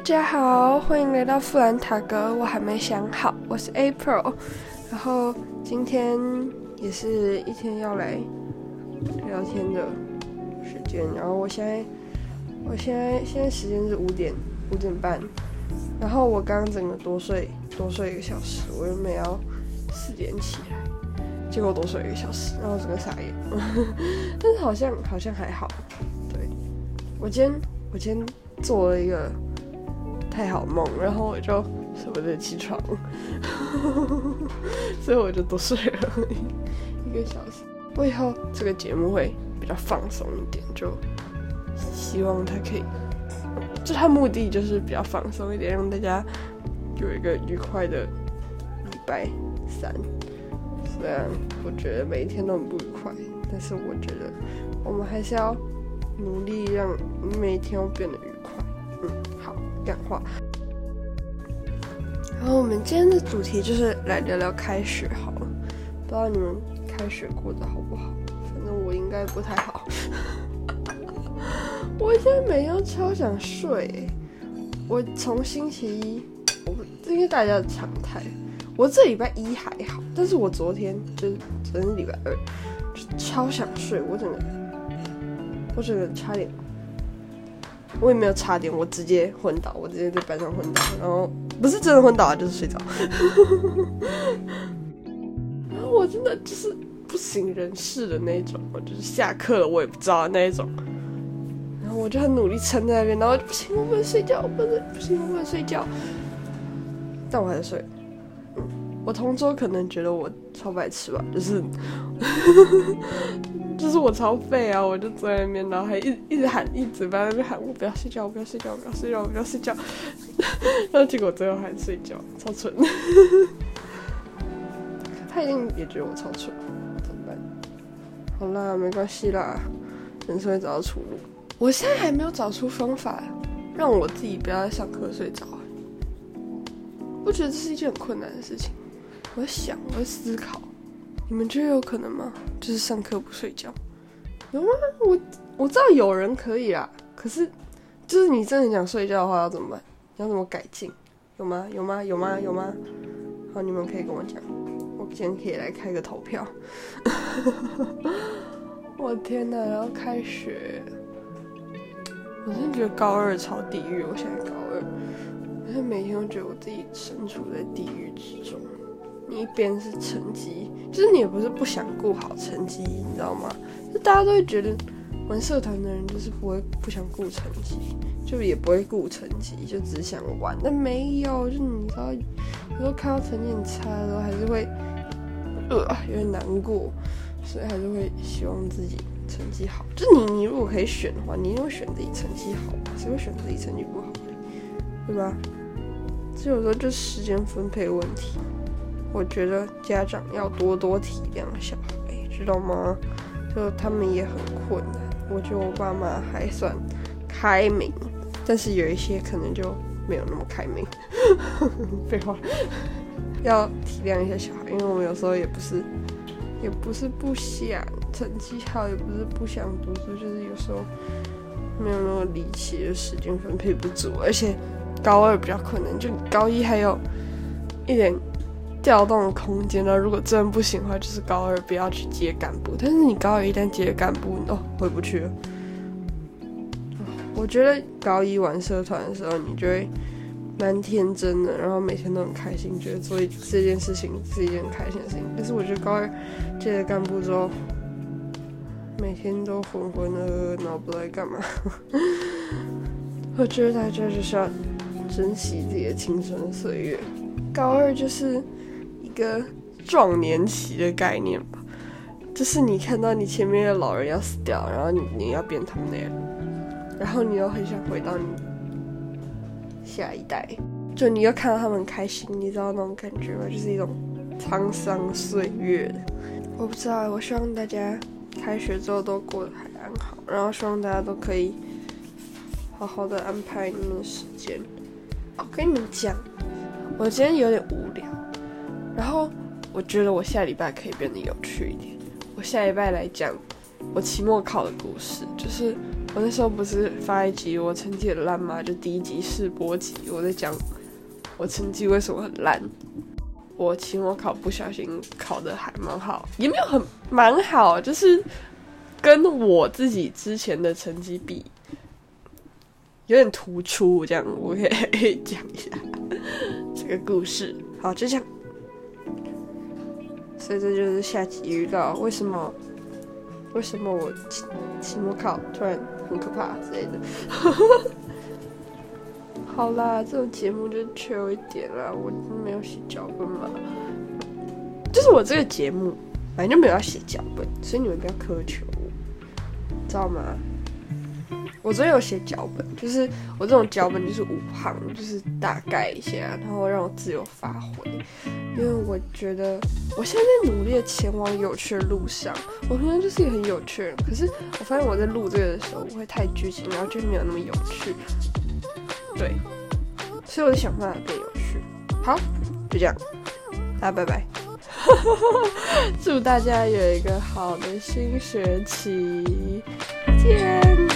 大家好，欢迎来到富兰塔格。我还没想好，我是 April。然后今天也是一天要来聊天的时间。然后我现在，我现在现在时间是五点五点半。然后我刚刚整个多睡多睡一个小时，我原本要四点起来，结果多睡一个小时，然后整个傻眼。但是好像好像还好。对我今天我今天做了一个太好梦，然后我就舍不得起床，所以我就多睡了一个小时。我以后这个节目会比较放松一点，就希望它可以。就他目的就是比较放松一点，让大家有一个愉快的礼拜三。虽然我觉得每一天都很不愉快，但是我觉得我们还是要努力让每一天都变得愉快。嗯，好，讲话。然后我们今天的主题就是来聊聊开学好了。不知道你们开学过得好不好？反正我应该不太好。我现在每天超想睡。我从星期一，我这应该大家的常态。我这礼拜一还好，但是我昨天就是昨天礼拜二，就超想睡。我整个，我整个差点，我也没有差点，我直接昏倒，我直接在班上昏倒，然后不是真的昏倒啊，就是睡着。然 后我真的就是不省人事的那种，我就是下课了我也不知道那一种。然后我就很努力撑在那边，然后不行，我不能睡觉，不能不行，我不能睡觉。但我还是睡。我同桌可能觉得我超白痴吧，就是，就是我超废啊！我就坐在那边，然后还一一直喊，一直在那边喊，我不要睡觉，我不要睡觉，我不要睡觉，我不要睡觉。然后结果最后还睡觉，超蠢。他一定也觉得我超蠢，怎么办？好啦，没关系啦，人生会找到出路。我现在还没有找出方法，让我自己不要在上课睡着。我觉得这是一件很困难的事情。我在想，我在思考，你们觉得有可能吗？就是上课不睡觉，有吗？我我知道有人可以啦，可是就是你真的想睡觉的话，要怎么办？你要怎么改进？有吗？有吗？有吗？有吗？好，你们可以跟我讲，我今天可以来开个投票。我天哪！要开学。我真的觉得高二超地狱。我现在高二，我现在每天都觉得我自己身处在地狱之中。一边是成绩，就是你也不是不想顾好成绩，你知道吗？就大家都会觉得玩社团的人就是不会不想顾成绩，就也不会顾成绩，就只想玩。但没有，就你知道，有时候看到成绩很差的时候，还是会呃有点难过，所以还是会希望自己。成绩好，就你你如果可以选的话，你一定会选自己成绩好，谁会选自己成绩不好，对吧？这有时候就时间分配问题。我觉得家长要多多体谅小孩，知道吗？就他们也很困难。我觉得我爸妈还算开明，但是有一些可能就没有那么开明。废话，要体谅一下小孩，因为我有时候也不是，也不是不想。成绩好也不是不想读书，就是有时候没有那么力气，就时间分配不足。而且高二比较困难，就高一还有一点调动空间呢。如果真不行的话，就是高二不要去接干部。但是你高二一旦接干部，哦，回不去了。我觉得高一玩社团的时候，你就会蛮天真的，然后每天都很开心，觉得做一这件事情是一件很开心的事情。但是我觉得高二接了干部之后，每天都浑浑噩噩，然后不知道干嘛。我觉得大家就是要珍惜自己的青春岁月。高二就是一个壮年期的概念吧，就是你看到你前面的老人要死掉，然后你你要变他们那样，然后你又很想回到你下一代，就你又看到他们开心，你知道那种感觉吗？就是一种沧桑岁月。我不知道，我希望大家。开学之后都过得还安好，然后希望大家都可以好好的安排你们的时间。我跟你们讲，我今天有点无聊，然后我觉得我下礼拜可以变得有趣一点。我下礼拜来讲我期末考的故事，就是我那时候不是发一集我成绩很烂吗？就第一集试播集，我在讲我成绩为什么很烂。我期末考不小心考的还蛮好，也没有很蛮好，就是跟我自己之前的成绩比，有点突出。这样我可以讲一下这个故事。好，就这样。所以这就是下集预告。为什么？为什么我期期末考突然很可怕之类的？好啦，这种节目就缺一点啦。我没有写脚本嘛，就是我这个节目反正就没有要写脚本，所以你们不要苛求我，知道吗？我昨天有写脚本，就是我这种脚本就是五行，就是大概一下，然后让我自由发挥。因为我觉得我现在在努力的前往有趣的路上，我平常就是一个很有趣的人，可是我发现我在录这个的时候，我会太剧情，然后就没有那么有趣。对，所以我就想办法变有趣。好，就这样，大家拜拜。祝大家有一个好的新学期，见。